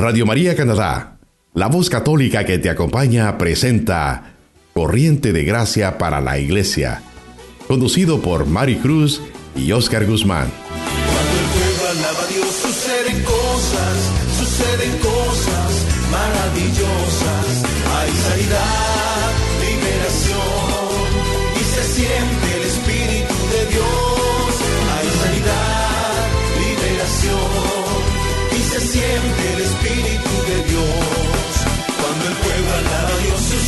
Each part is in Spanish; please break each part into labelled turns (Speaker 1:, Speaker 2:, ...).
Speaker 1: Radio María Canadá, la voz católica que te acompaña, presenta Corriente de Gracia para la Iglesia, conducido por Mari Cruz y Oscar Guzmán.
Speaker 2: Cuando el pueblo alaba a Dios, suceden cosas, suceden cosas maravillosas. Hay sanidad,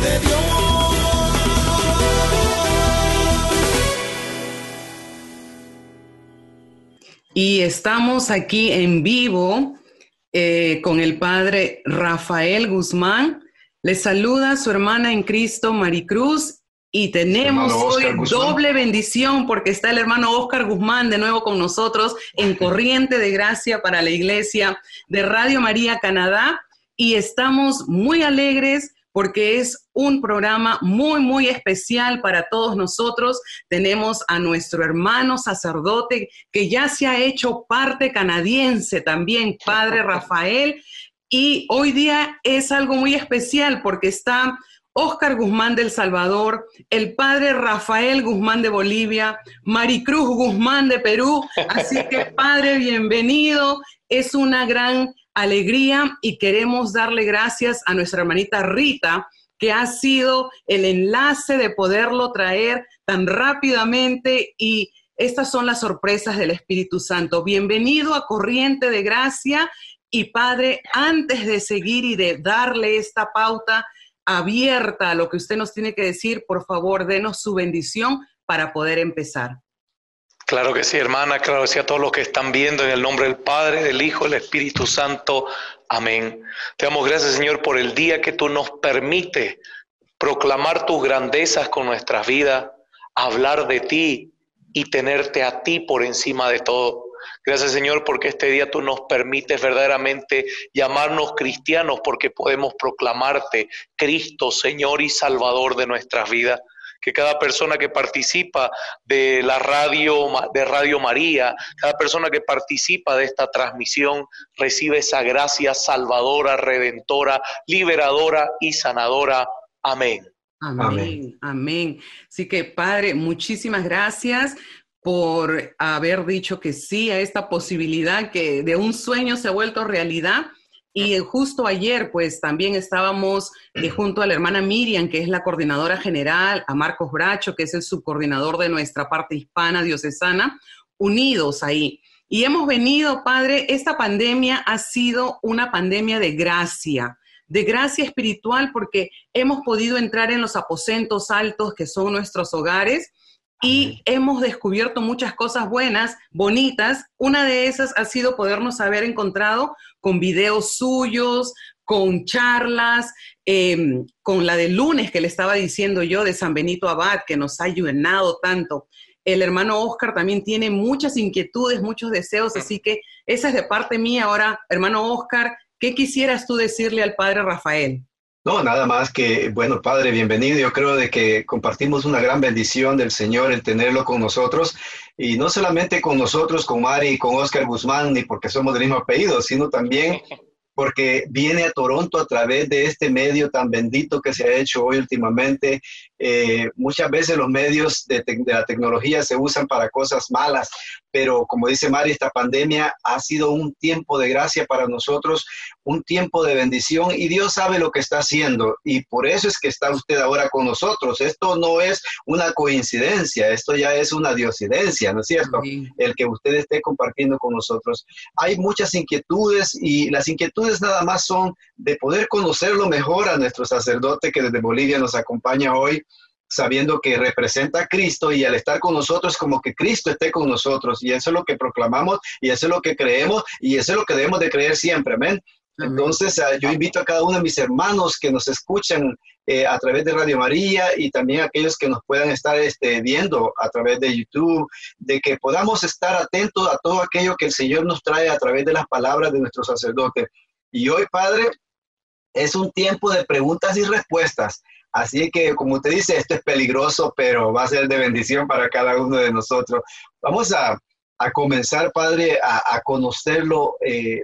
Speaker 2: de Dios. Y
Speaker 3: estamos aquí en vivo eh, con el padre Rafael Guzmán. Le saluda su hermana en Cristo, Maricruz, y tenemos hoy doble bendición porque está el hermano Oscar Guzmán de nuevo con nosotros en Corriente de Gracia para la Iglesia de Radio María Canadá. Y estamos muy alegres porque es un programa muy, muy especial para todos nosotros. Tenemos a nuestro hermano sacerdote que ya se ha hecho parte canadiense también, Padre Rafael. Y hoy día es algo muy especial porque está Oscar Guzmán del Salvador, el padre Rafael Guzmán de Bolivia, Maricruz Guzmán de Perú. Así que, padre, bienvenido. Es una gran alegría y queremos darle gracias a nuestra hermanita Rita, que ha sido el enlace de poderlo traer tan rápidamente y estas son las sorpresas del Espíritu Santo. Bienvenido a Corriente de Gracia y Padre, antes de seguir y de darle esta pauta abierta a lo que usted nos tiene que decir, por favor, denos su bendición para poder empezar.
Speaker 4: Claro que sí, hermana, claro que sí a todos los que están viendo en el nombre del Padre, del Hijo, del Espíritu Santo. Amén. Te damos gracias, Señor, por el día que tú nos permites proclamar tus grandezas con nuestras vidas, hablar de ti y tenerte a ti por encima de todo. Gracias, Señor, porque este día tú nos permites verdaderamente llamarnos cristianos porque podemos proclamarte Cristo, Señor y Salvador de nuestras vidas que cada persona que participa de la radio de Radio María, cada persona que participa de esta transmisión recibe esa gracia salvadora, redentora, liberadora y sanadora. Amén.
Speaker 3: Amén, amén. Así que, Padre, muchísimas gracias por haber dicho que sí a esta posibilidad que de un sueño se ha vuelto realidad. Y justo ayer, pues también estábamos eh, junto a la hermana Miriam, que es la coordinadora general, a Marcos Bracho, que es el subcoordinador de nuestra parte hispana diocesana, unidos ahí. Y hemos venido, Padre, esta pandemia ha sido una pandemia de gracia, de gracia espiritual, porque hemos podido entrar en los aposentos altos que son nuestros hogares y hemos descubierto muchas cosas buenas, bonitas. Una de esas ha sido podernos haber encontrado con videos suyos, con charlas, eh, con la de lunes que le estaba diciendo yo de San Benito Abad, que nos ha ayudado tanto. El hermano Oscar también tiene muchas inquietudes, muchos deseos, así que esa es de parte mía. Ahora, hermano Oscar, ¿qué quisieras tú decirle al padre Rafael?
Speaker 5: No, nada más que, bueno, Padre, bienvenido. Yo creo de que compartimos una gran bendición del Señor el tenerlo con nosotros y no solamente con nosotros, con Mari y con Oscar Guzmán, ni porque somos del mismo apellido, sino también porque viene a Toronto a través de este medio tan bendito que se ha hecho hoy últimamente. Eh, muchas veces los medios de, de la tecnología se usan para cosas malas, pero como dice Mari, esta pandemia ha sido un tiempo de gracia para nosotros, un tiempo de bendición y Dios sabe lo que está haciendo y por eso es que está usted ahora con nosotros. Esto no es una coincidencia, esto ya es una diosidencia, ¿no es cierto? El que usted esté compartiendo con nosotros. Hay muchas inquietudes y las inquietudes nada más son de poder conocerlo mejor a nuestro sacerdote que desde Bolivia nos acompaña hoy sabiendo que representa a Cristo y al estar con nosotros como que Cristo esté con nosotros y eso es lo que proclamamos y eso es lo que creemos y eso es lo que debemos de creer siempre, amén. Entonces, ah, yo invito a cada uno de mis hermanos que nos escuchan eh, a través de Radio María y también a aquellos que nos puedan estar este, viendo a través de YouTube, de que podamos estar atentos a todo aquello que el Señor nos trae a través de las palabras de nuestro sacerdote. Y hoy, Padre, es un tiempo de preguntas y respuestas. Así que, como usted dice, esto es peligroso, pero va a ser de bendición para cada uno de nosotros. Vamos a, comenzar, Padre, a, conocerlo eh,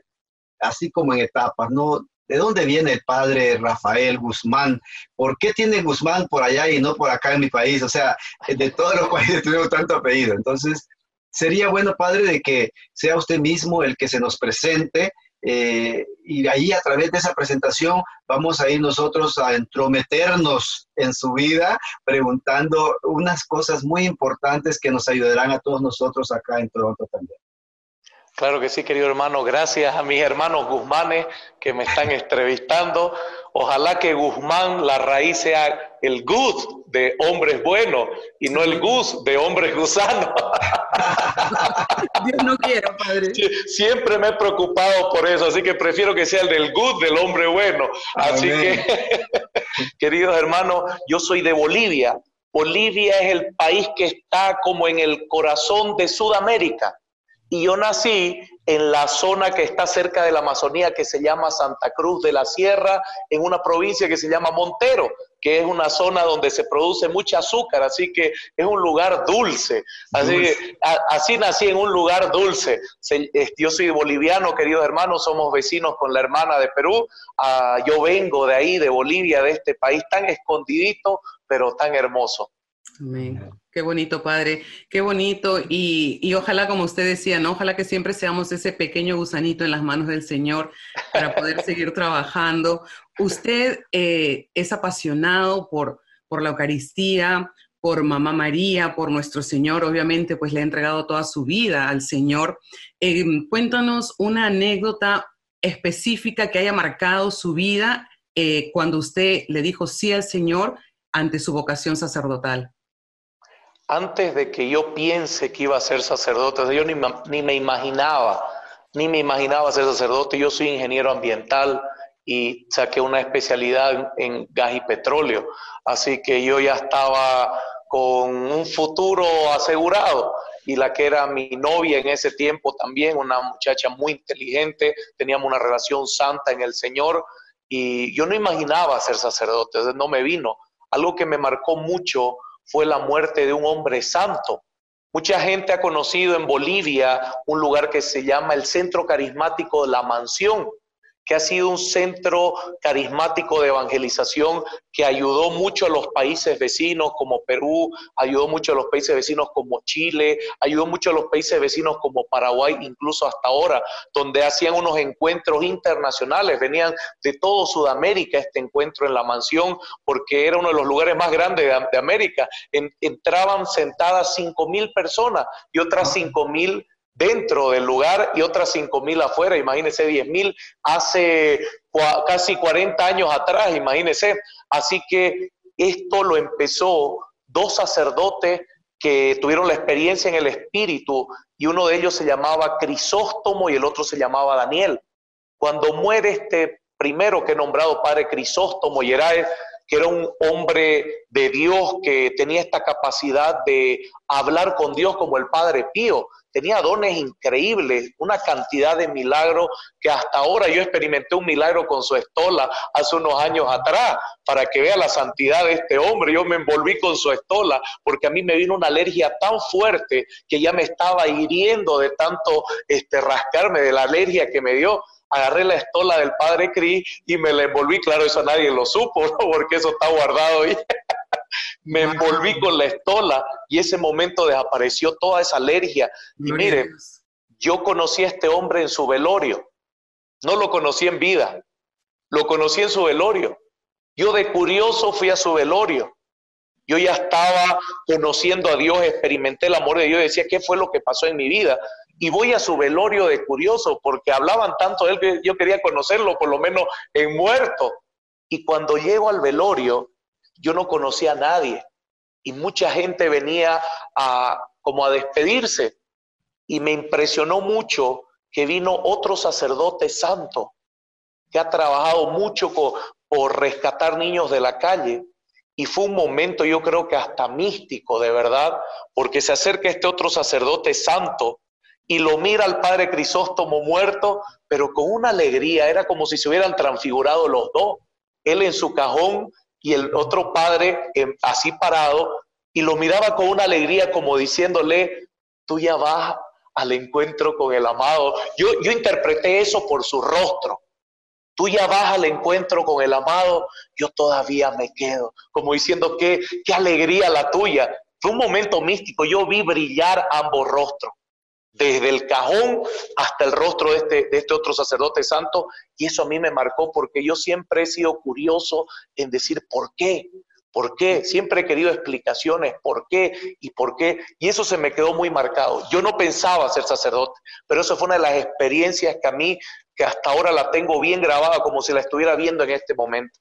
Speaker 5: así como en etapas, ¿no? ¿De dónde viene el padre Rafael Guzmán? ¿Por qué tiene Guzmán por allá y no por acá en mi país? O sea, de todos los países tenemos tanto apellido. Entonces, sería bueno, padre, de que sea usted mismo el que se nos presente eh, y ahí a través de esa presentación vamos a ir nosotros a entrometernos en su vida, preguntando unas cosas muy importantes que nos ayudarán a todos nosotros acá en Toronto también.
Speaker 4: Claro que sí, querido hermano. Gracias a mis hermanos Guzmanes que me están entrevistando. Ojalá que Guzmán, la raíz sea el Gus de hombres buenos y no el Gus de hombres gusanos.
Speaker 3: Dios no quiera, padre.
Speaker 4: Siempre me he preocupado por eso, así que prefiero que sea el del Gus del hombre bueno. Así que, queridos hermanos, yo soy de Bolivia. Bolivia es el país que está como en el corazón de Sudamérica y yo nací en la zona que está cerca de la Amazonía, que se llama Santa Cruz de la Sierra, en una provincia que se llama Montero, que es una zona donde se produce mucha azúcar, así que es un lugar dulce. Así, así nací en un lugar dulce. Yo soy boliviano, queridos hermanos, somos vecinos con la hermana de Perú. Ah, yo vengo de ahí, de Bolivia, de este país tan escondidito, pero tan hermoso.
Speaker 3: Amén. Qué bonito, padre, qué bonito. Y, ojalá, como usted decía, ¿no? Ojalá que siempre seamos ese pequeño gusanito en las manos del Señor para poder seguir trabajando. Usted eh, es apasionado por, por la Eucaristía, por Mamá María, por nuestro Señor, obviamente, pues le ha entregado toda su vida al Señor. Eh, cuéntanos una anécdota específica que haya marcado su vida eh, cuando usted le dijo sí al Señor ante su vocación sacerdotal
Speaker 4: antes de que yo piense que iba a ser sacerdote, yo ni, me imaginaba, ni me imaginaba ser sacerdote. Yo soy ingeniero ambiental y saqué una especialidad en gas y petróleo. Así que yo ya estaba con un futuro asegurado. Y la que era mi novia en ese tiempo también, una muchacha muy inteligente, teníamos una relación santa en el Señor. Y yo no imaginaba ser sacerdote, no me vino. Algo que me marcó mucho fue la muerte de un hombre santo. Mucha gente ha conocido en Bolivia un lugar que se llama el Centro Carismático de la Mansión que ha sido un centro carismático de evangelización que ayudó mucho a los países vecinos como Perú, ayudó mucho a los países vecinos como Chile, ayudó mucho a los países vecinos como Paraguay, incluso hasta ahora, donde hacían unos encuentros internacionales, venían de todo Sudamérica este encuentro en la mansión, porque era uno de los lugares más grandes de, América. entraban sentadas cinco mil personas y otras cinco mil dentro del lugar y otras cinco mil afuera, imagínense diez mil hace casi 40 años atrás, imagínense. Así que esto lo empezó dos sacerdotes que tuvieron la experiencia en el espíritu y uno de ellos se llamaba Crisóstomo y el otro se llamaba Daniel. Cuando muere este primero que he nombrado padre Crisóstomo y que era un hombre de Dios que tenía esta capacidad de hablar con Dios como el Padre Pío. Tenía dones increíbles, una cantidad de milagros que hasta ahora yo experimenté un milagro con su estola hace unos años atrás, para que vea la santidad de este hombre. Yo me envolví con su estola porque a mí me vino una alergia tan fuerte que ya me estaba hiriendo de tanto este, rascarme de la alergia que me dio agarré la estola del padre Cris y me la envolví, claro, eso nadie lo supo, porque eso está guardado ahí. Me envolví con la estola y ese momento desapareció toda esa alergia. Y mire, yo conocí a este hombre en su velorio, no lo conocí en vida, lo conocí en su velorio. Yo de curioso fui a su velorio. Yo ya estaba conociendo a Dios, experimenté el amor de Dios y decía, ¿qué fue lo que pasó en mi vida? y voy a su velorio de curioso porque hablaban tanto de él que yo quería conocerlo, por lo menos en muerto. Y cuando llego al velorio, yo no conocía a nadie. y mucha gente venía a como a despedirse. Y me impresionó mucho que vino otro sacerdote santo que ha trabajado mucho por rescatar niños de la calle. Y fue un momento yo creo que hasta místico de verdad porque se acerca este otro sacerdote santo y lo mira al padre Crisóstomo muerto, pero con una alegría, era como si se hubieran transfigurado los dos, él en su cajón y el otro padre así parado, y lo miraba con una alegría como diciéndole, tú ya vas al encuentro con el amado. Yo, yo interpreté eso por su rostro. Tú ya vas al encuentro con el amado, yo todavía me quedo, como diciendo qué alegría la tuya. Fue un momento místico, yo vi brillar ambos rostros desde el cajón hasta el rostro de este, de este otro sacerdote santo, y eso a mí me marcó porque yo siempre he sido curioso en decir por qué, por qué, siempre he querido explicaciones, por qué y por qué, y eso se me quedó muy marcado. Yo no pensaba ser sacerdote, pero eso fue una de las experiencias que a mí, que hasta ahora la tengo bien grabada, como si la estuviera viendo en este momento.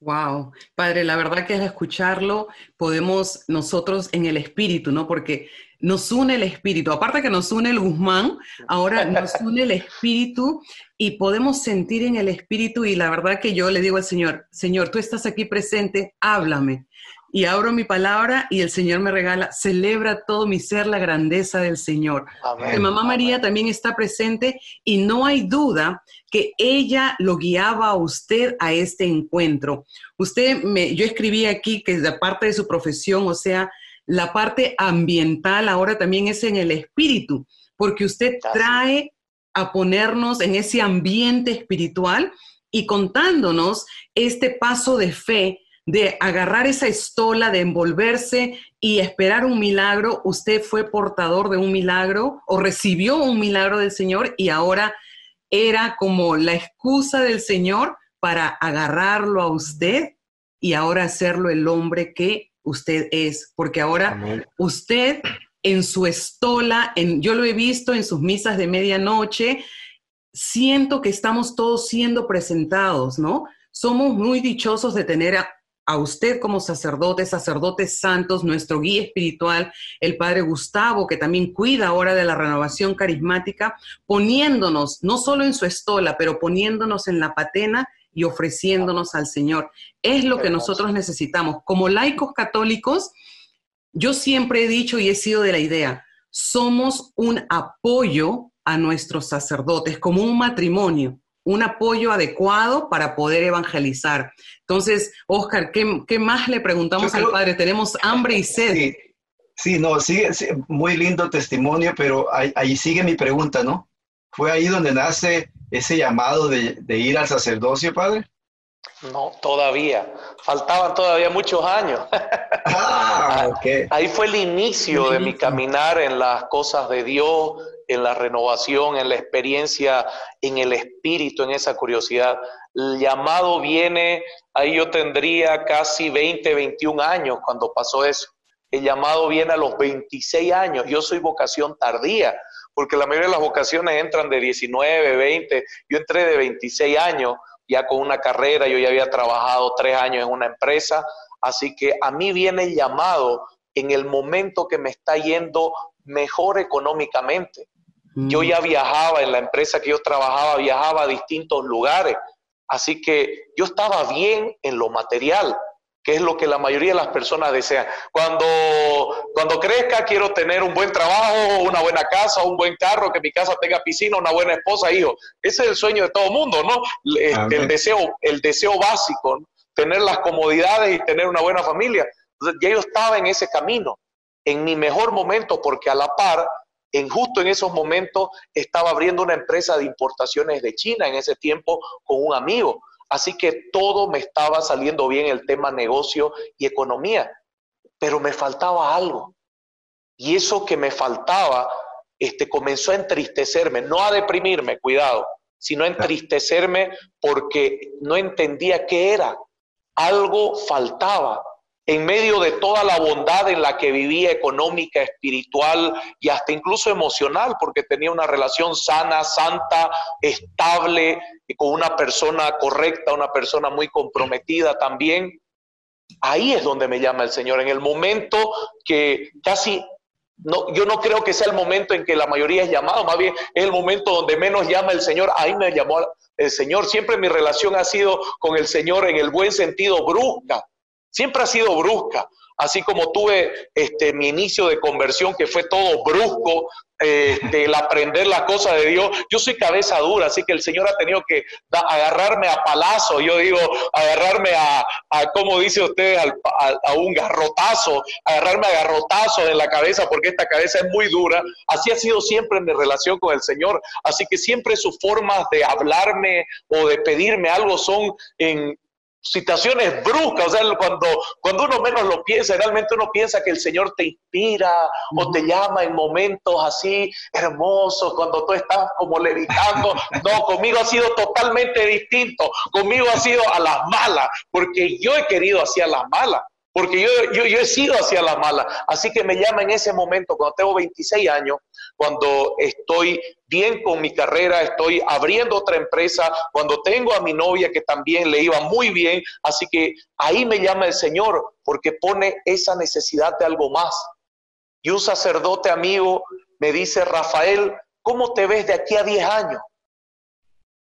Speaker 3: Wow, padre, la verdad que al escucharlo podemos nosotros en el espíritu, ¿no? Porque nos une el espíritu, aparte que nos une el Guzmán, ahora nos une el espíritu y podemos sentir en el espíritu y la verdad que yo le digo al Señor, Señor, tú estás aquí presente, háblame. Y abro mi palabra y el Señor me regala, celebra todo mi ser la grandeza del Señor. Que mamá María también está presente y no hay duda que ella lo guiaba a usted a este encuentro. Usted, me, yo escribí aquí que de parte de su profesión, o sea, la parte ambiental ahora también es en el espíritu, porque usted trae a ponernos en ese ambiente espiritual y contándonos este paso de fe, de agarrar esa estola, de envolverse y esperar un milagro. Usted fue portador de un milagro o recibió un milagro del Señor y ahora era como la excusa del Señor para agarrarlo a usted y ahora hacerlo el hombre que usted es, porque ahora usted en su estola, en, yo lo he visto en sus misas de medianoche, siento que estamos todos siendo presentados, ¿no? Somos muy dichosos de tener a, a usted como sacerdote, sacerdotes santos, nuestro guía espiritual, el Padre Gustavo, que también cuida ahora de la renovación carismática, poniéndonos, no solo en su estola, pero poniéndonos en la patena y ofreciéndonos al Señor. Es lo que nosotros necesitamos. Como laicos católicos, yo siempre he dicho y he sido de la idea, somos un apoyo a nuestros sacerdotes, como un matrimonio, un apoyo adecuado para poder evangelizar. Entonces, Oscar, ¿qué, más le preguntamos al Padre? Tenemos hambre y sed.
Speaker 5: Sí, no, sigue, muy lindo testimonio, pero ahí sigue mi pregunta, ¿no? Fue ahí donde nace ese llamado de, ir al sacerdocio, padre?
Speaker 4: No, todavía. Faltaban todavía muchos años. Ah, Ahí fue el inicio de mi caminar en las cosas de Dios, en la renovación, en la experiencia, en el espíritu, en esa curiosidad. El llamado viene, ahí yo tendría casi 20, 21 años cuando pasó eso. El llamado viene a los 26 años. Yo soy vocación tardía porque la mayoría de las vocaciones entran de 19, 20, yo entré de 26 años, ya con una carrera, yo ya había trabajado tres años en una empresa, así que a mí viene el llamado en el momento que me está yendo mejor económicamente. Yo ya viajaba en la empresa que yo trabajaba, viajaba a distintos lugares, así que yo estaba bien en lo material, que es lo que la mayoría de las personas desean. Cuando, cuando crezca quiero tener un buen trabajo, una buena casa, un buen carro, que mi casa tenga piscina, una buena esposa, hijo. Ese es el sueño de todo mundo, ¿no? Este, el, deseo, el deseo básico, tener las comodidades y tener una buena familia. Entonces, ya yo estaba en ese camino, en mi mejor momento, porque a la par en justo en esos momentos estaba abriendo una empresa de importaciones de China en ese tiempo con un amigo. Así que todo me estaba saliendo bien el tema negocio y economía, pero me faltaba algo. Y eso que me faltaba este, comenzó a entristecerme, no a deprimirme, cuidado, sino a entristecerme porque no entendía qué era. Algo faltaba en medio de toda la bondad en la que vivía económica, espiritual y hasta incluso emocional, porque tenía una relación sana, santa, estable, y con una persona correcta, una persona muy comprometida también, Ahí es donde me llama el Señor, en el momento que casi no, yo no creo que sea el momento en que la mayoría es llamado, más bien es el momento donde menos llama el Señor. Ahí me llamó el Señor. Siempre mi relación ha sido con el Señor en el buen sentido brusca. Siempre ha sido brusca así como tuve este, mi inicio de conversión, que fue todo brusco, eh, del aprender las cosas de Dios, yo soy cabeza dura, así que el Señor ha tenido que agarrarme a palazo, yo digo, agarrarme a, como dice usted, a, un garrotazo, agarrarme a garrotazo en la cabeza, porque esta cabeza es muy dura. Así ha sido siempre mi relación con el Señor, así que siempre sus formas de hablarme o de pedirme algo son en, situaciones bruscas, o sea, cuando, cuando uno menos lo piensa, realmente uno piensa que el Señor te inspira o te llama en momentos así hermosos, cuando tú estás como levitando. No, conmigo ha sido totalmente distinto, conmigo ha sido a las malas, porque yo he querido hacia las malas. Porque yo, yo, yo he sido hacia las malas. Así que me llama en ese momento, cuando tengo 26 años, cuando estoy bien con mi carrera, estoy abriendo otra empresa, cuando tengo a mi novia que también le iba muy bien, así que ahí me llama el Señor porque pone esa necesidad de algo más. Y un sacerdote amigo me dice, Rafael, ¿cómo te ves de aquí a 10 años?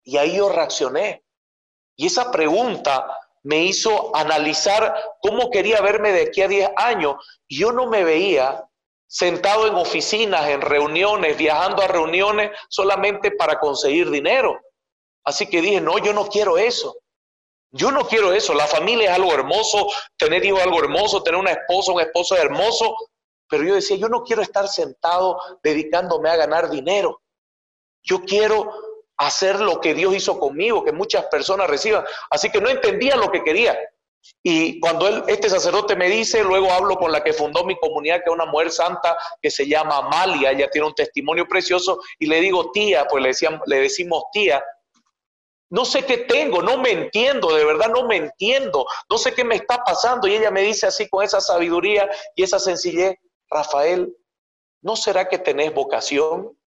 Speaker 4: Y ahí yo reaccioné. Y esa pregunta me hizo analizar cómo quería verme de aquí a 10 años. Yo no me veía sentado en oficinas, en reuniones, viajando a reuniones solamente para conseguir dinero. Así que dije, no, yo no quiero eso. Yo no quiero eso. La familia es algo hermoso, tener hijos es algo hermoso, tener una esposa, un esposo es hermoso. Pero yo decía, yo no quiero estar sentado dedicándome a ganar dinero. Yo quiero hacer lo que Dios hizo conmigo, que muchas personas reciban. Así que no entendía lo que quería. Y cuando este sacerdote me dice, luego hablo con la que fundó mi comunidad, que es una mujer santa que se llama Amalia, ella tiene un testimonio precioso, y le digo tía, pues le, le decimos tía, no sé qué tengo, no me entiendo, de verdad no me entiendo, no sé qué me está pasando. Y ella me dice así con esa sabiduría y esa sencillez, Rafael, ¿no será que tenés vocación?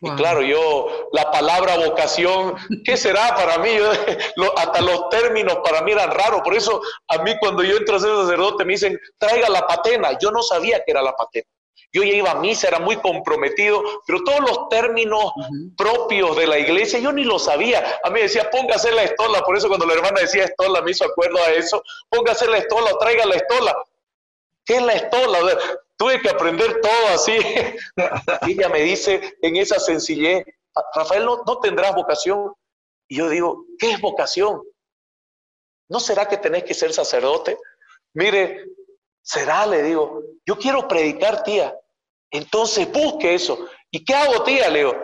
Speaker 4: Y claro, yo, la palabra vocación, ¿qué será para mí? hasta los términos para mí eran raros. Por eso a mí cuando yo entro a ser sacerdote me dicen, traiga la patena. Yo no sabía que era la patena. Yo ya iba a misa, era muy comprometido, pero todos los términos propios de la iglesia yo ni lo sabía. A mí decía, póngase la estola, por eso cuando la hermana decía estola, me hizo acuerdo a eso, póngase la estola o traiga la estola. ¿Qué es la estola? Tuve que aprender todo así. y ella me dice en esa sencillez, Rafael, ¿no, ¿no tendrás vocación? Y yo digo, ¿qué es vocación? ¿No será que tenés que ser sacerdote? Mire, será, le digo, yo quiero predicar, tía. Entonces busque eso. ¿Y qué hago, tía? Le digo,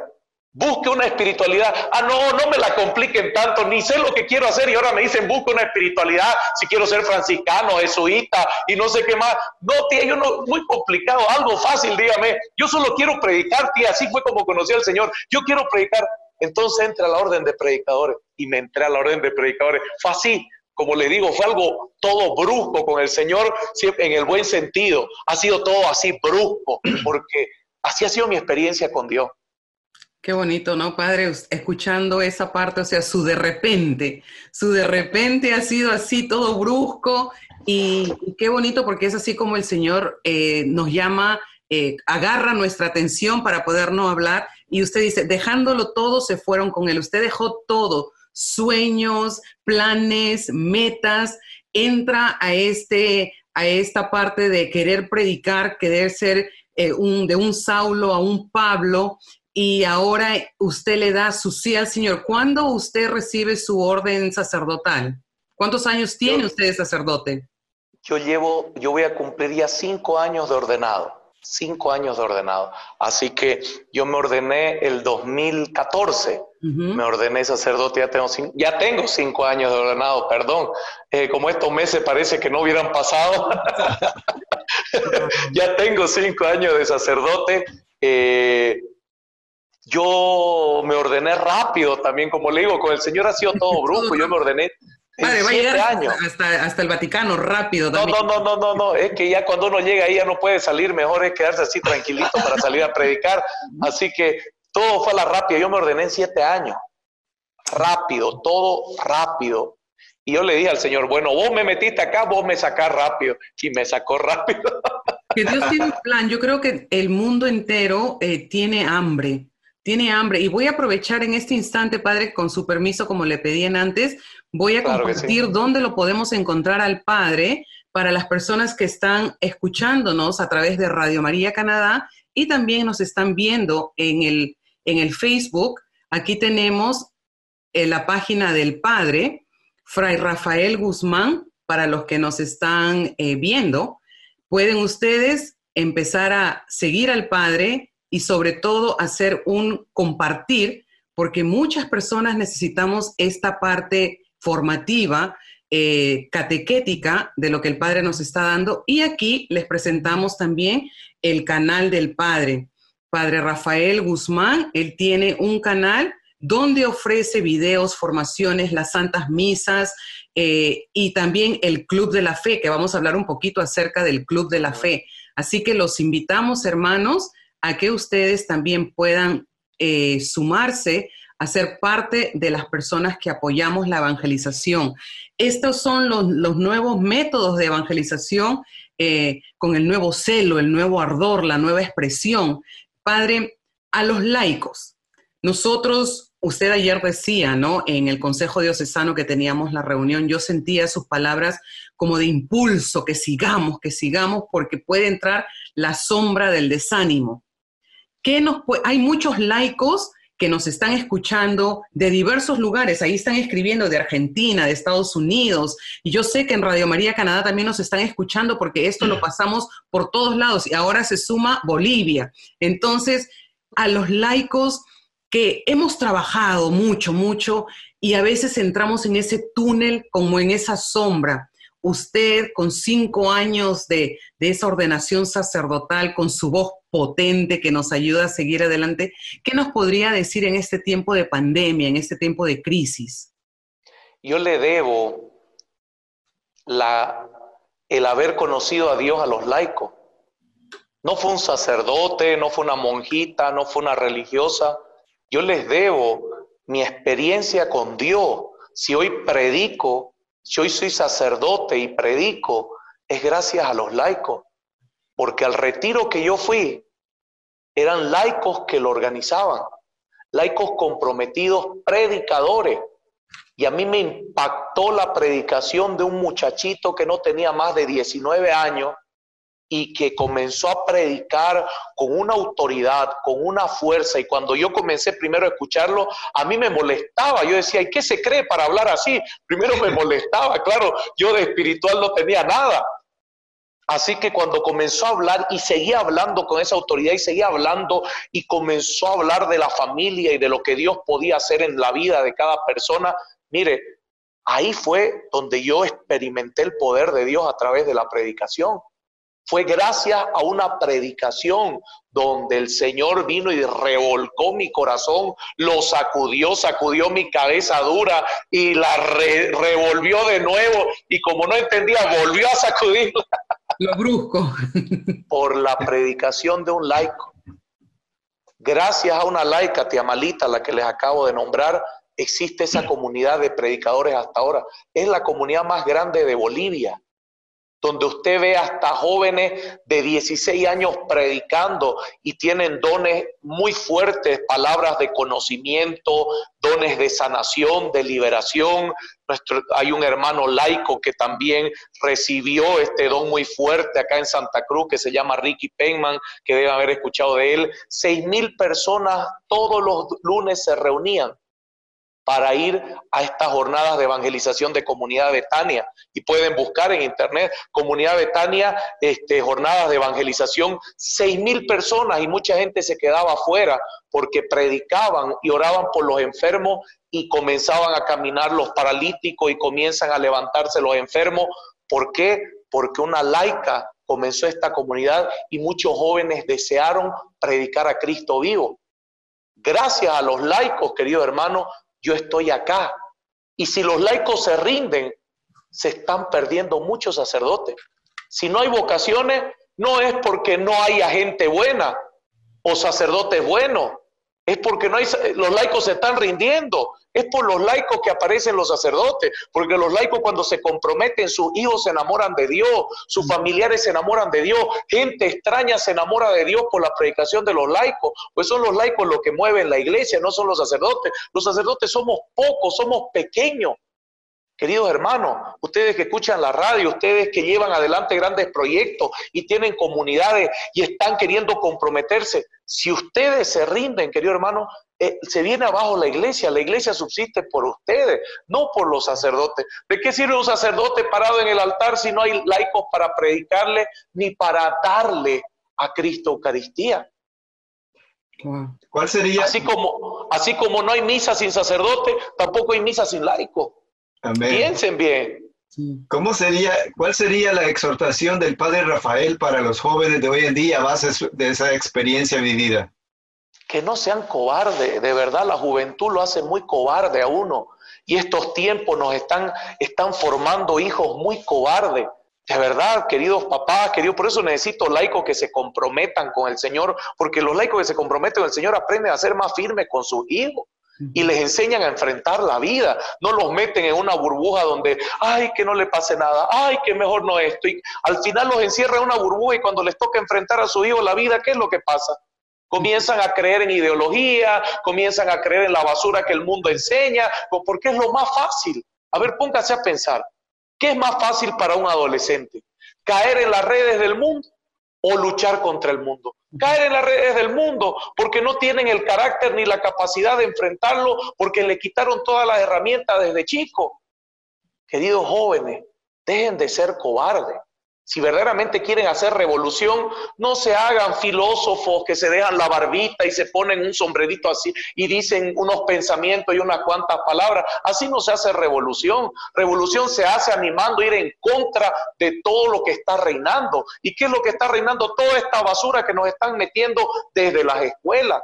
Speaker 4: Busque una espiritualidad. Ah, no, no me la compliquen tanto, ni sé lo que quiero hacer y ahora me dicen busque una espiritualidad, si quiero ser franciscano, jesuita y no sé qué más. No, tía, yo no, muy complicado, algo fácil, dígame. Yo solo quiero predicar, tía, así fue como conocí al Señor. Yo quiero predicar. Entonces entré a la orden de predicadores y me entré a la orden de predicadores. Fue así, como le digo, fue algo todo brusco con el Señor, en el buen sentido. Ha sido todo así brusco, porque así ha sido mi experiencia con Dios.
Speaker 3: Qué bonito, ¿no, padre? Escuchando esa parte, o sea, su de repente, su de repente ha sido así todo brusco y, qué bonito porque es así como el Señor eh, nos llama, eh, agarra nuestra atención para podernos hablar y usted dice, dejándolo todo, se fueron con él, usted dejó todo, sueños, planes, metas, entra a, este, a esta parte de querer predicar, querer ser eh, de un Saulo a un Pablo y ahora usted le da su sí al Señor. ¿Cuándo usted recibe su orden sacerdotal? ¿Cuántos años tiene usted de sacerdote?
Speaker 4: Yo llevo, yo voy a cumplir ya cinco años de ordenado, cinco años de ordenado. Así que yo me ordené el 2014, me ordené sacerdote, ya tengo, cinco, ya tengo cinco años de ordenado, perdón. Eh, como estos meses parece que no hubieran pasado, ya tengo cinco años de sacerdote. Eh, yo me ordené rápido también, como le digo, con el Señor ha sido todo brusco, yo me ordené
Speaker 3: va a llegar años. Hasta, hasta, el Vaticano rápido.
Speaker 4: No, no, no, no, no, no, es que ya cuando uno llega ahí ya no puede salir, mejor es quedarse así tranquilito para salir a predicar. Así que todo fue a la rápida, yo me ordené en siete años. Rápido, todo rápido. Y yo le dije al Señor, bueno, vos me metiste acá, vos me sacás rápido. Y me sacó rápido.
Speaker 3: Que Dios tiene un plan. Yo creo que el mundo entero eh, tiene hambre, tiene hambre. Y voy a aprovechar en este instante, Padre, con su permiso, como le pedían antes, voy a compartir dónde lo podemos encontrar al Padre para las personas que están escuchándonos a través de Radio María Canadá y también nos están viendo en el, en el Facebook. Aquí tenemos en eh, la página del Padre, Fray Rafael Guzmán, para los que nos están eh, viendo. Pueden ustedes empezar a seguir al Padre y sobre todo hacer un compartir, porque muchas personas necesitamos esta parte formativa eh, catequética de lo que el Padre nos está dando. Y aquí les presentamos también el canal del Padre. Padre Rafael Guzmán, él tiene un canal donde ofrece videos, formaciones, las santas misas eh, y también el Club de la Fe, que vamos a hablar un poquito acerca del Club de la Fe. Así que los invitamos, hermanos, a que ustedes también puedan eh, sumarse a ser parte de las personas que apoyamos la evangelización. Estos son los, nuevos métodos de evangelización eh, con el nuevo celo, el nuevo ardor, la nueva expresión. Padre, a los laicos, nosotros, usted ayer decía, ¿no? En el Consejo Diocesano que teníamos la reunión, yo sentía sus palabras como de impulso, que sigamos, que sigamos, porque puede entrar la sombra del desánimo. ¿Qué nos Hay muchos laicos que nos están escuchando de diversos lugares. Ahí están escribiendo de Argentina, de Estados Unidos. Y yo sé que en Radio María Canadá también nos están escuchando porque esto lo pasamos por todos lados y ahora se suma Bolivia. Entonces, a los laicos que hemos trabajado mucho, mucho y a veces entramos en ese túnel como en esa sombra usted con cinco años de, esa ordenación sacerdotal, con su voz potente que nos ayuda a seguir adelante, ¿qué nos podría decir en este tiempo de pandemia, en este tiempo de crisis?
Speaker 4: Yo le debo la, el haber conocido a Dios a los laicos. No fue un sacerdote, no fue una monjita, no fue una religiosa. Yo les debo mi experiencia con Dios. Si hoy predico si hoy soy sacerdote y predico, es gracias a los laicos, porque al retiro que yo fui, eran laicos que lo organizaban, laicos comprometidos, predicadores. Y a mí me impactó la predicación de un muchachito que no tenía más de 19 años, y que comenzó a predicar con una autoridad, con una fuerza. Y cuando yo comencé primero a escucharlo, a mí me molestaba. Yo decía, ¿y qué se cree para hablar así? Primero me molestaba, claro, yo de espiritual no tenía nada. Así que cuando comenzó a hablar y seguía hablando con esa autoridad y seguía hablando y comenzó a hablar de la familia y de lo que Dios podía hacer en la vida de cada persona, mire, ahí fue donde yo experimenté el poder de Dios a través de la predicación. Fue gracias a una predicación donde el Señor vino y revolcó mi corazón, lo sacudió, sacudió mi cabeza dura y la revolvió de nuevo y como no entendía, volvió a sacudirla.
Speaker 3: Lo brusco.
Speaker 4: Por la predicación de un laico. Gracias a una laica, Tiamalita, la que les acabo de nombrar, existe esa comunidad de predicadores hasta ahora. Es la comunidad más grande de Bolivia donde usted ve hasta jóvenes de 16 años predicando y tienen dones muy fuertes, palabras de conocimiento, dones de sanación, de liberación. Nuestro, hay un hermano laico que también recibió este don muy fuerte acá en Santa Cruz, que se llama Ricky Penman, que deben haber escuchado de él. Seis mil personas todos los lunes se reunían para ir a estas jornadas de evangelización de Comunidad Betania. Y pueden buscar en internet Comunidad Betania, este, jornadas de evangelización, seis mil personas y mucha gente se quedaba afuera porque predicaban y oraban por los enfermos y comenzaban a caminar los paralíticos y comienzan a levantarse los enfermos. ¿Por qué? Porque una laica comenzó esta comunidad y muchos jóvenes desearon predicar a Cristo vivo. Gracias a los laicos, queridos hermanos, yo estoy acá. Y si los laicos se rinden, se están perdiendo muchos sacerdotes. Si no hay vocaciones, no es porque no haya gente buena o sacerdotes buenos, es porque no hay, los laicos se están rindiendo, es por los laicos que aparecen los sacerdotes, porque los laicos cuando se comprometen, sus hijos se enamoran de Dios, sus familiares se enamoran de Dios, gente extraña se enamora de Dios por la predicación de los laicos, pues son los laicos los que mueven la iglesia, no son los sacerdotes. Los sacerdotes somos pocos, somos pequeños. Queridos hermanos, ustedes que escuchan la radio, ustedes que llevan adelante grandes proyectos y tienen comunidades y están queriendo comprometerse, si ustedes se rinden, querido hermano, eh, se viene abajo la iglesia. La iglesia subsiste por ustedes, no por los sacerdotes. ¿De qué sirve un sacerdote parado en el altar si no hay laicos para predicarle ni para darle a Cristo Eucaristía? ¿Cuál sería? Así como, así como no hay misa sin sacerdote, tampoco hay misa sin laico. Piensen bien.
Speaker 5: ¿Cómo sería, cuál sería la exhortación del Padre Rafael para los jóvenes de hoy en día a base de esa experiencia vivida?
Speaker 4: Que no sean cobardes, de verdad la juventud lo hace muy cobarde a uno. Y estos tiempos nos están, están formando hijos muy cobardes. De verdad, queridos papás, queridos, por eso necesito laicos que se comprometan con el Señor, porque los laicos que se comprometen con el Señor aprenden a ser más firmes con sus hijos y les enseñan a enfrentar la vida. No los meten en una burbuja donde, ay, que no le pase nada, ay, que mejor no esto. Y al final los encierra en una burbuja y cuando les toca enfrentar a su hijo la vida, ¿qué es lo que pasa? Comienzan a creer en ideología, comienzan a creer en la basura que el mundo enseña, porque es lo más fácil. A ver, póngase a pensar, ¿qué es más fácil para un adolescente? ¿Caer en las redes del mundo o luchar contra el mundo? Caer en las redes del mundo porque no tienen el carácter ni la capacidad de enfrentarlo porque le quitaron todas las herramientas desde chico. Queridos jóvenes, dejen de ser cobardes. Si verdaderamente quieren hacer revolución, no se hagan filósofos que se dejan la barbita y se ponen un sombrerito así y dicen unos pensamientos y unas cuantas palabras. Así no se hace revolución. Revolución se hace animando a ir en contra de todo lo que está reinando. ¿Y qué es lo que está reinando? Toda esta basura que nos están metiendo desde las escuelas.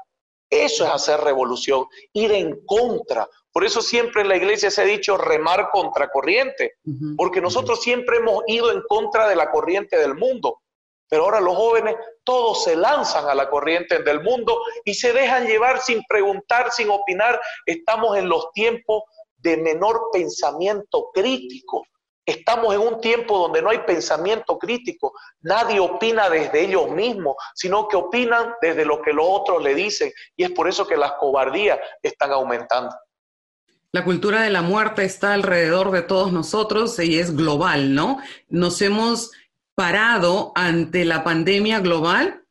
Speaker 4: Eso es hacer revolución, ir en contra. Por eso siempre en la iglesia se ha dicho remar contra corriente, porque nosotros siempre hemos ido en contra de la corriente del mundo. Pero ahora los jóvenes todos se lanzan a la corriente del mundo y se dejan llevar sin preguntar, sin opinar. Estamos en los tiempos de menor pensamiento crítico. Estamos en un tiempo donde no hay pensamiento crítico, nadie opina desde ellos mismos, sino que opinan desde lo que los otros le dicen y es por eso que las cobardías están aumentando.
Speaker 3: La cultura de la muerte está alrededor de todos nosotros y es global, ¿no? Nos hemos parado ante la pandemia global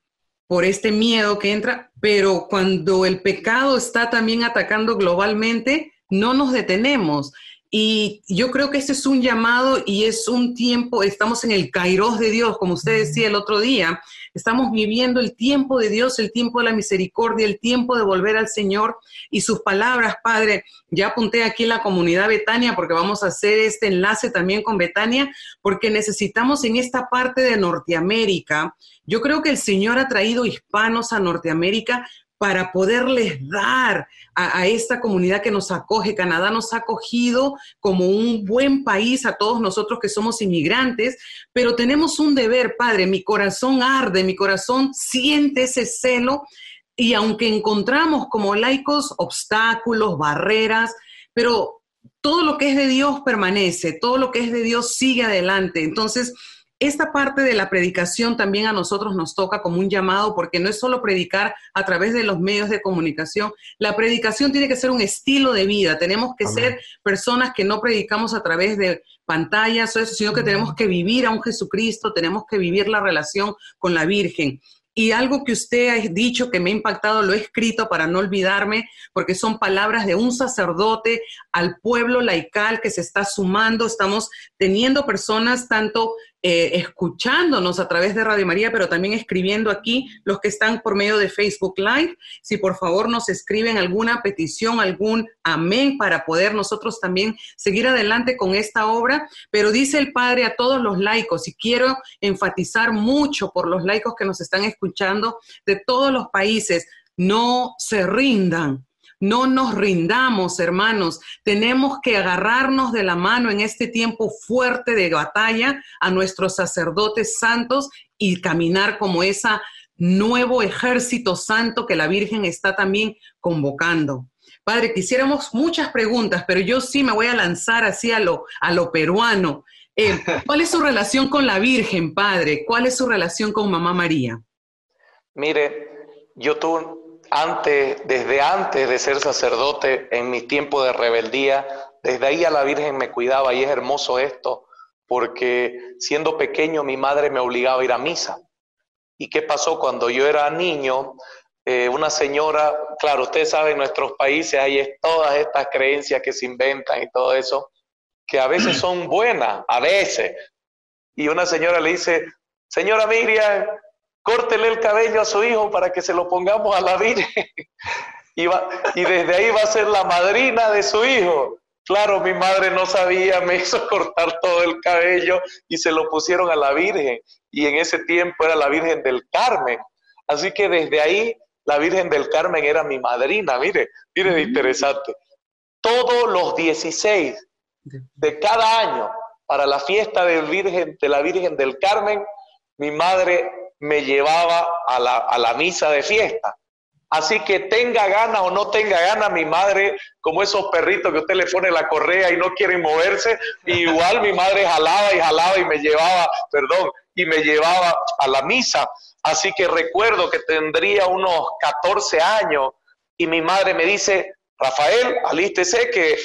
Speaker 3: por este miedo que entra, pero cuando el pecado está también atacando globalmente, no nos detenemos. Y yo creo que este es un llamado y es un tiempo, estamos en el kairos de Dios, como usted decía el otro día, estamos viviendo el tiempo de Dios, el tiempo de la misericordia, el tiempo de volver al Señor y sus palabras, Padre. Ya apunté aquí la comunidad Betania porque vamos a hacer este enlace también con Betania, porque necesitamos en esta parte de Norteamérica, yo creo que el Señor ha traído hispanos a Norteamérica para poderles dar a, esta comunidad que nos acoge. Canadá nos ha acogido como un buen país a todos nosotros que somos inmigrantes, pero tenemos un deber, Padre. Mi corazón arde, mi corazón siente ese celo y aunque encontramos como laicos obstáculos, barreras, pero todo lo que es de Dios permanece, todo lo que es de Dios sigue adelante. Entonces, esta parte de la predicación también a nosotros nos toca como un llamado, porque no es solo predicar a través de los medios de comunicación. La predicación tiene que ser un estilo de vida. Tenemos que ser personas que no predicamos a través de pantallas o eso, sino que tenemos que vivir a un Jesucristo, tenemos que vivir la relación con la Virgen. Y algo que usted ha dicho que me ha impactado, lo he escrito para no olvidarme, porque son palabras de un sacerdote al pueblo laical que se está sumando. Estamos teniendo personas tanto eh, escuchándonos a través de Radio María, pero también escribiendo aquí los que están por medio de Facebook Live. Si por favor nos escriben alguna petición, algún amén para poder nosotros también seguir adelante con esta obra. Pero dice el Padre a todos los laicos, y quiero enfatizar mucho por los laicos que nos están escuchando de todos los países, no se rindan no nos rindamos, hermanos. Tenemos que agarrarnos de la mano en este tiempo fuerte de batalla a nuestros sacerdotes santos y caminar como esa nuevo ejército santo que la Virgen está también convocando. Padre, quisiéramos muchas preguntas, pero yo sí me voy a lanzar así a lo, a lo peruano. Eh, ¿Cuál es su relación con la Virgen, Padre? ¿Cuál es su relación con Mamá María?
Speaker 4: Mire, yo tuve, antes, desde antes de ser sacerdote, en mi tiempo de rebeldía, desde ahí a la Virgen me cuidaba y es hermoso esto, porque siendo pequeño mi madre me obligaba a ir a misa. ¿Y qué pasó cuando yo era niño? Eh, una señora, claro, ustedes saben, en nuestros países hay todas estas creencias que se inventan y todo eso, que a veces son buenas, a veces. Y una señora le dice, señora Miriam, córtele el cabello a su hijo para que se lo pongamos a la Virgen. y, y desde ahí va a ser la madrina de su hijo. Claro, mi madre no sabía, me hizo cortar todo el cabello y se lo pusieron a la Virgen. Y en ese tiempo era la Virgen del Carmen. Así que desde ahí la Virgen del Carmen era mi madrina. Mire, mire de interesante. Todos los 16 de cada año para la fiesta de, Virgen, de la Virgen del Carmen, mi madre me llevaba a la, a la misa de fiesta. Así que tenga ganas o no tenga ganas, mi madre, como esos perritos que usted le pone la correa y no quieren moverse, igual mi madre jalaba y jalaba y me llevaba, perdón, y me llevaba a la misa. Así que recuerdo que tendría unos 14 años y mi madre me dice, Rafael, alístese que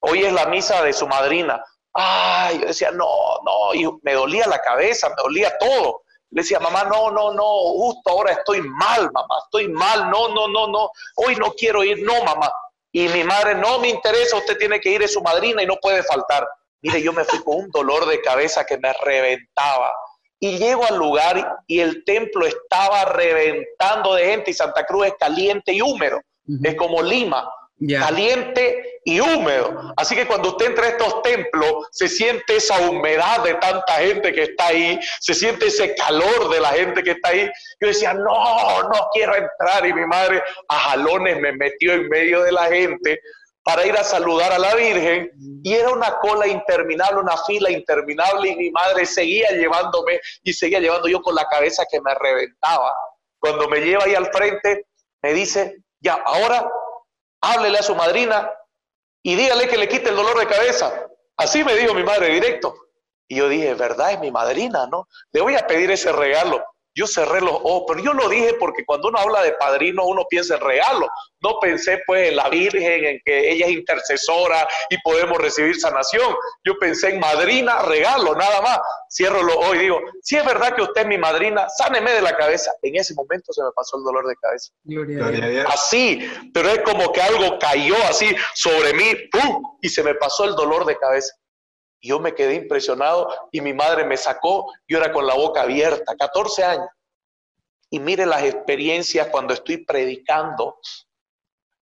Speaker 4: hoy es la misa de su madrina. Ay, yo decía, no, no, y me dolía la cabeza, me dolía todo. Le decía, mamá, no, no, no, justo ahora estoy mal, mamá, estoy mal, no, no, no, no, hoy no quiero ir, no, mamá. Y mi madre, no me interesa, usted tiene que ir, es su madrina y no puede faltar. Mire, yo me fui con un dolor de cabeza que me reventaba. Y llego al lugar y el templo estaba reventando de gente y Santa Cruz es caliente y húmedo. Es como Lima caliente y húmedo. Así que cuando usted entra a estos templos, se siente esa humedad de tanta gente que está ahí, se siente ese calor de la gente que está ahí. Yo decía, no, no quiero entrar. Y mi madre a jalones me metió en medio de la gente para ir a saludar a la Virgen y era una cola interminable, una fila interminable y mi madre seguía llevándome y seguía llevando yo con la cabeza que me reventaba. Cuando me lleva ahí al frente, me dice, ya, ahora háblele a su madrina y dígale que le quite el dolor de cabeza. Así me dijo mi madre directo. Y yo dije, ¿verdad? Es mi madrina, ¿no? Le voy a pedir ese regalo. Yo cerré los ojos, pero yo lo dije porque cuando uno habla de padrino, uno piensa en regalo. No pensé pues en la Virgen, en que ella es intercesora y podemos recibir sanación. Yo pensé en madrina, regalo, nada más. Cierro los ojos y digo, si es verdad que usted es mi madrina, sáneme de la cabeza. En ese momento se me pasó el dolor de cabeza. Así, pero es como que algo cayó así sobre mí, ¡pum! y se me pasó el dolor de cabeza. Y yo me quedé impresionado y mi madre me sacó, yo era con la boca abierta, 14 años. Y mire las experiencias cuando estoy predicando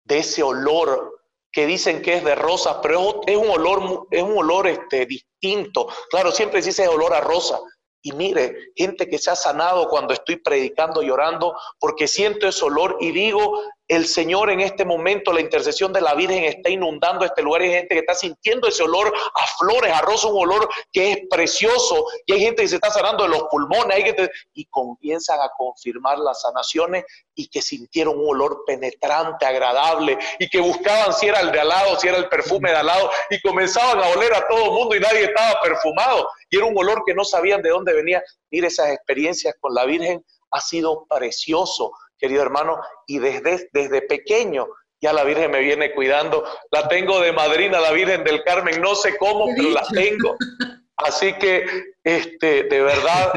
Speaker 4: de ese olor que dicen que es de rosas, pero es un olor, es un olor este, distinto. Claro, siempre dice olor a rosa, y mire, gente que se ha sanado cuando estoy predicando, llorando, porque siento ese olor y digo, el Señor en este momento, la intercesión de la Virgen está inundando este lugar. Hay gente que está sintiendo ese olor a flores, a rosa, un olor que es precioso. Y hay gente que se está sanando de los pulmones. Hay y comienzan a confirmar las sanaciones y que sintieron un olor penetrante, agradable. Y que buscaban si era el de al lado, si era el perfume de al lado. Y comenzaban a oler a todo el mundo y nadie estaba perfumado. Y era un olor que no sabían de dónde venía. Mire, esas experiencias con la Virgen ha sido precioso querido hermano, y desde, desde pequeño ya la Virgen me viene cuidando. La tengo de madrina, la Virgen del Carmen, no sé cómo, pero la tengo. Así que, este, de verdad,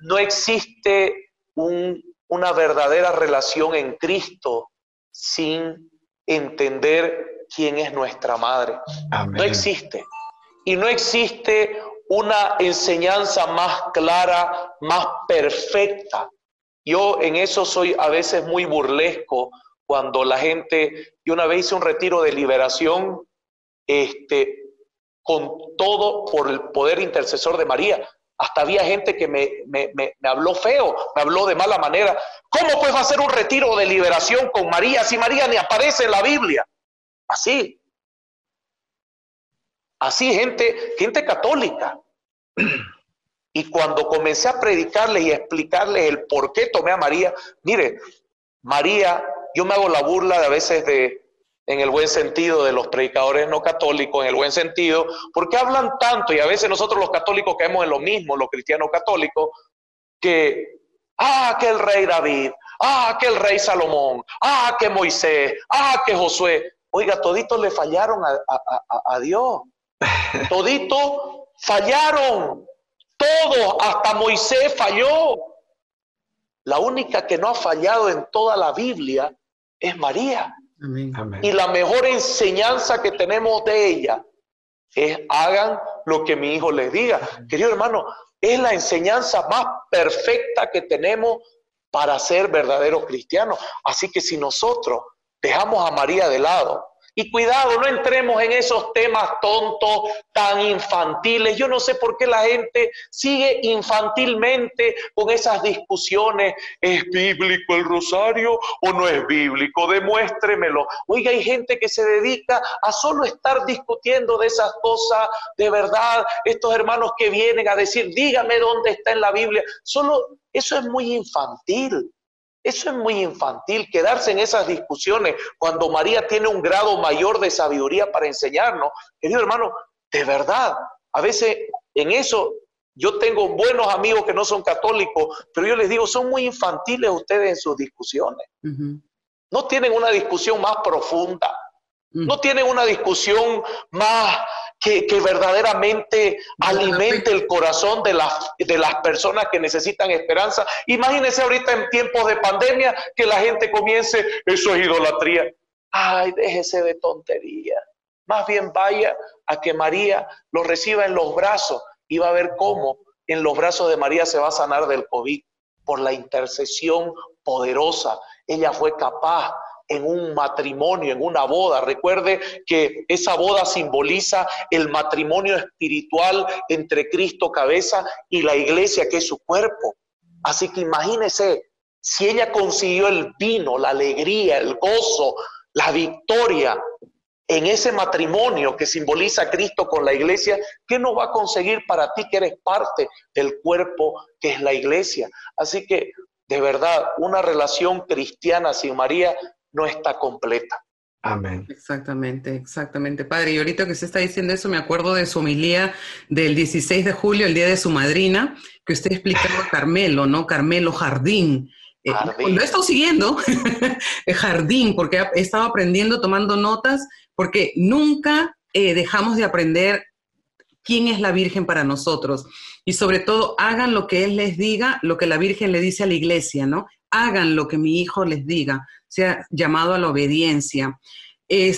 Speaker 4: no existe una verdadera relación en Cristo sin entender quién es nuestra madre. No existe. Y no existe una enseñanza más clara, más perfecta yo en eso soy a veces muy burlesco cuando la gente, yo una vez hice un retiro de liberación, este, con todo por el poder intercesor de María. Hasta había gente que me, me, me, habló feo, me habló de mala manera. ¿Cómo puedes hacer un retiro de liberación con María si María ni aparece en la Biblia? Así. Así, gente, gente católica. Y cuando comencé a predicarles y a explicarles el por qué tomé a María, mire, María, yo me hago la burla de a veces de, en el buen sentido de los predicadores no católicos, en el buen sentido, porque hablan tanto y a veces nosotros los católicos caemos en lo mismo, los cristianos católicos, que, ah, que el rey David, ah, que el rey Salomón, ah, que Moisés, ah, que Josué. Oiga, toditos le fallaron a, a Dios. Toditos fallaron. Todos, hasta Moisés falló. La única que no ha fallado en toda la Biblia es María. Y la mejor enseñanza que tenemos de ella es hagan lo que mi hijo les diga. Querido hermano, es la enseñanza más perfecta que tenemos para ser verdaderos cristianos. Así que si nosotros dejamos a María de lado y cuidado, no entremos en esos temas tontos, tan infantiles. Yo no sé por qué la gente sigue infantilmente con esas discusiones. ¿Es bíblico el rosario o no es bíblico? Demuéstremelo. Oiga, hay gente que se dedica a solo estar discutiendo de esas cosas. De verdad, estos hermanos que vienen a decir, dígame dónde está en la Biblia. Solo eso es muy infantil. Eso es muy infantil, quedarse en esas discusiones cuando María tiene un grado mayor de sabiduría para enseñarnos. Querido hermano, de verdad, a veces en eso yo tengo buenos amigos que no son católicos, pero yo les digo, son muy infantiles ustedes en sus discusiones. No tienen una discusión más profunda, no tienen una discusión más que, verdaderamente alimente el corazón de las, de las personas que necesitan esperanza. Imagínense ahorita en tiempos de pandemia que la gente comience, eso es idolatría. Ay, déjese de tontería. Más bien vaya a que María lo reciba en los brazos y va a ver cómo en los brazos de María se va a sanar del COVID por la intercesión poderosa. Ella fue capaz en un matrimonio, en una boda. Recuerde que esa boda simboliza el matrimonio espiritual entre Cristo cabeza y la iglesia que es su cuerpo. Así que imagínese, si ella consiguió el vino, la alegría, el gozo, la victoria en ese matrimonio que simboliza Cristo con la iglesia, ¿qué no va a conseguir para ti que eres parte del cuerpo que es la iglesia? Así que, de verdad, una relación cristiana sin María no está completa.
Speaker 3: Amén. Exactamente, exactamente, padre. Y ahorita que usted está diciendo eso, me acuerdo de su homilía del 16 de julio, el día de su madrina, que usted explicaba a Carmelo, ¿no? Carmelo Jardín. Eh, lo he estado siguiendo, Jardín, porque he estado aprendiendo, tomando notas, porque nunca eh, dejamos de aprender quién es la Virgen para nosotros. Y sobre todo, hagan lo que Él les diga, lo que la Virgen le dice a la iglesia, ¿no? Hagan lo que mi hijo les diga sea llamado a la obediencia.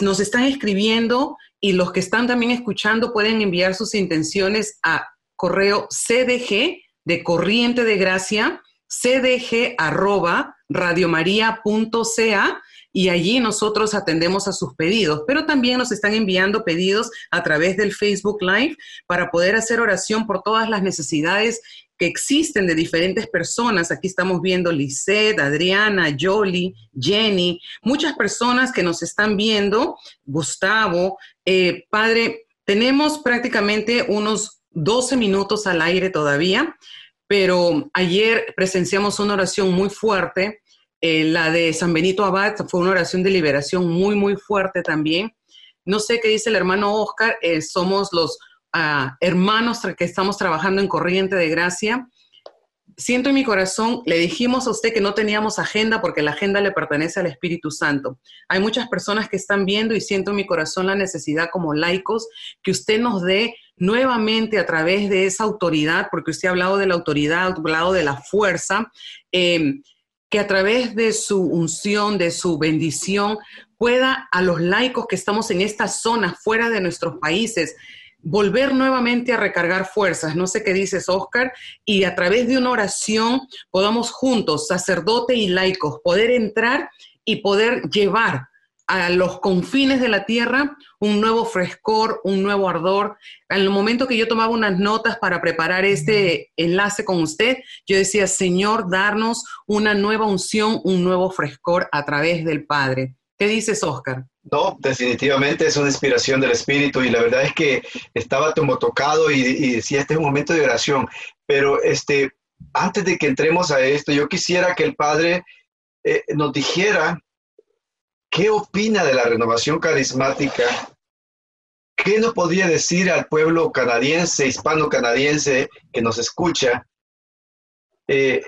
Speaker 3: nos están escribiendo y los que están también escuchando pueden enviar sus intenciones a correo cdg de corriente de gracia, cdg arroba radiomaria.ca y allí nosotros atendemos a sus pedidos, pero también nos están enviando pedidos a través del Facebook Live para poder hacer oración por todas las necesidades que existen de diferentes personas. Aquí estamos viendo Lisette, Adriana, Jolie, Jenny, muchas personas que nos están viendo, Gustavo. Eh, padre, tenemos prácticamente unos 12 minutos al aire todavía, pero ayer presenciamos una oración muy fuerte. Eh, la de San Benito Abad fue una oración de liberación muy, muy fuerte también. No sé qué dice el hermano Oscar, eh, somos los hermanos que estamos trabajando en Corriente de Gracia. Siento en mi corazón, le dijimos a usted que no teníamos agenda porque la agenda le pertenece al Espíritu Santo. Hay muchas personas que están viendo y siento en mi corazón la necesidad como laicos que usted nos dé nuevamente a través de esa autoridad, porque usted ha hablado de la autoridad, ha hablado de la fuerza, em, que a través de su unción, de su bendición, pueda a los laicos que estamos en esta zona, fuera de nuestros países, volver nuevamente a recargar fuerzas. No sé qué dices, Oscar, y a través de una oración podamos juntos, sacerdote y laicos, poder entrar y poder llevar a los confines de la tierra un nuevo frescor, un nuevo ardor. En el momento que yo tomaba unas notas para preparar este enlace con usted, yo decía, Señor, darnos una nueva unción, un nuevo frescor a través del Padre. ¿Qué dices, Oscar?
Speaker 5: No, definitivamente es una inspiración del Espíritu y la verdad es que estaba como tocado y, decía, este es un momento de oración, pero este, antes de que entremos a esto, yo quisiera que el Padre eh, nos dijera qué opina de la renovación carismática, qué nos podría decir al pueblo canadiense, hispano-canadiense que nos escucha, eh,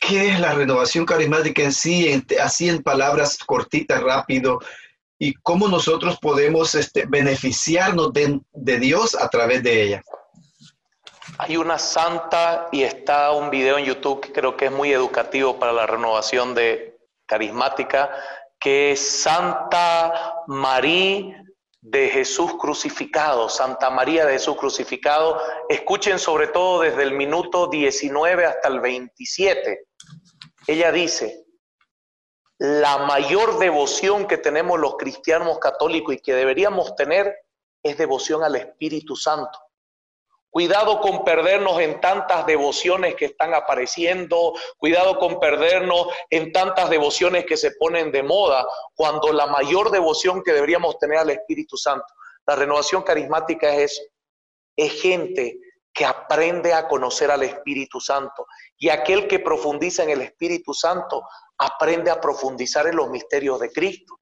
Speaker 5: qué es la renovación carismática en sí, así en palabras cortitas, rápido, y cómo nosotros podemos este, beneficiarnos de, Dios a través de ella.
Speaker 4: Hay una santa y está un video en YouTube que creo que es muy educativo para la renovación de carismática, que es Santa María de Jesús crucificado, Santa María de Jesús crucificado. Escuchen sobre todo desde el minuto 19 hasta el 27. Ella dice, la mayor devoción que tenemos los cristianos católicos y que deberíamos tener es devoción al Espíritu Santo. Cuidado con perdernos en tantas devociones que están apareciendo, cuidado con perdernos en tantas devociones que se ponen de moda, cuando la mayor devoción que deberíamos tener al Espíritu Santo, la renovación carismática es, es gente que aprende a conocer al Espíritu Santo. Y aquel que profundiza en el Espíritu Santo aprende a profundizar en los misterios de Cristo.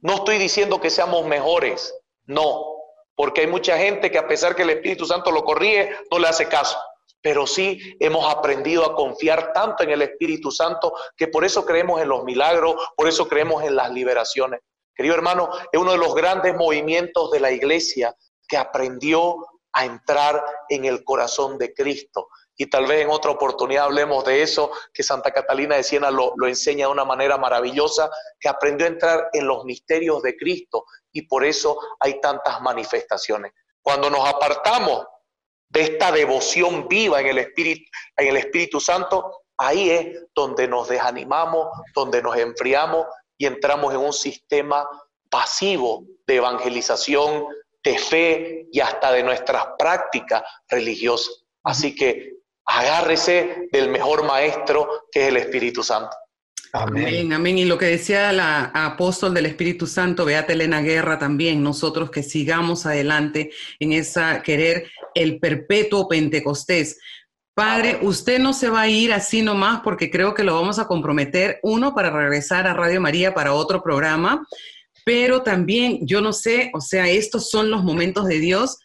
Speaker 4: No estoy diciendo que seamos mejores, no, porque hay mucha gente que a pesar que el Espíritu Santo lo corrige, no le hace caso. Pero sí hemos aprendido a confiar tanto en el Espíritu Santo que por eso creemos en los milagros, por eso creemos en las liberaciones. Querido hermano, es uno de los grandes movimientos de la iglesia que aprendió a entrar en el corazón de Cristo y tal vez en otra oportunidad hablemos de eso, que Santa Catalina de Siena lo, enseña de una manera maravillosa, que aprendió a entrar en los misterios de Cristo y por eso hay tantas manifestaciones. Cuando nos apartamos de esta devoción viva en el Espíritu, en el Espíritu Santo, ahí es donde nos desanimamos, donde nos enfriamos y entramos en un sistema pasivo de evangelización, de fe y hasta de nuestras prácticas religiosas. Así que agárrese del mejor maestro que es el Espíritu Santo.
Speaker 3: Amén. amén, Y lo que decía la apóstol del Espíritu Santo, Beata Elena Guerra también, nosotros que sigamos adelante en esa querer el perpetuo Pentecostés. Padre, usted no se va a ir así nomás porque creo que lo vamos a comprometer, uno, para regresar a Radio María para otro programa, pero también, yo no sé, o sea, estos son los momentos de Dios,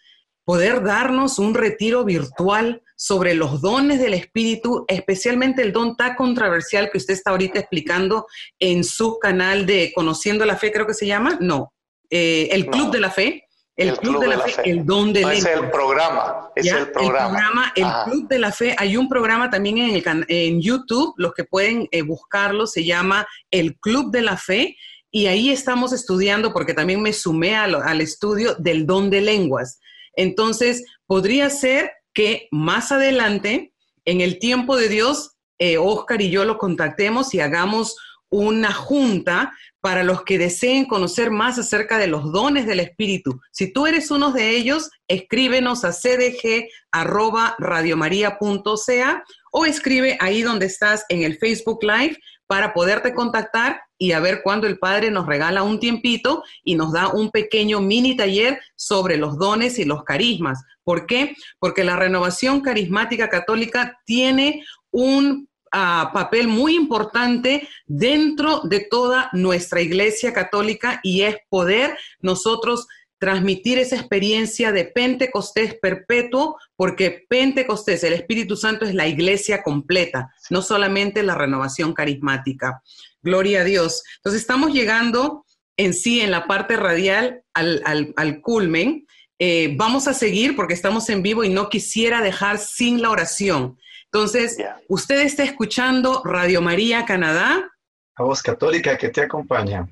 Speaker 3: poder darnos un retiro virtual sobre los dones del Espíritu, especialmente el don tan controversial que usted está ahorita explicando en su canal de Conociendo la Fe, creo que se llama, no, eh, el Club de la Fe. El, Club, de la, Fe, el don del
Speaker 4: Es el programa, es el programa.
Speaker 3: El, Club de la Fe, hay un programa también en, el, en YouTube, los que pueden eh, buscarlo, se llama El Club de la Fe, y ahí estamos estudiando, porque también me sumé al estudio del don de lenguas. Entonces, podría ser que más adelante, en el tiempo de Dios, eh, Oscar y yo lo contactemos y hagamos una junta para los que deseen conocer más acerca de los dones del Espíritu. Si tú eres uno de ellos, escríbenos a cdg.radiomaria.ca o escribe ahí donde estás en el Facebook Live para poderte contactar y a ver cuándo el Padre nos regala un tiempito y nos da un pequeño mini taller sobre los dones y los carismas. ¿Por qué? Porque la renovación carismática católica tiene un ah, papel muy importante dentro de toda nuestra iglesia católica y es poder nosotros transmitir esa experiencia de Pentecostés perpetuo, porque Pentecostés, el Espíritu Santo, es la iglesia completa, no solamente la renovación carismática. Gloria a Dios. Entonces estamos llegando en sí, en la parte radial, al, culmen. Eh, vamos a seguir porque estamos en vivo y no quisiera dejar sin la oración. Entonces, usted está escuchando Radio María Canadá.
Speaker 5: La voz católica que te acompaña.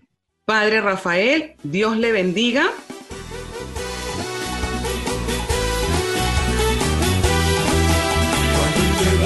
Speaker 3: Padre Rafael, Dios le bendiga.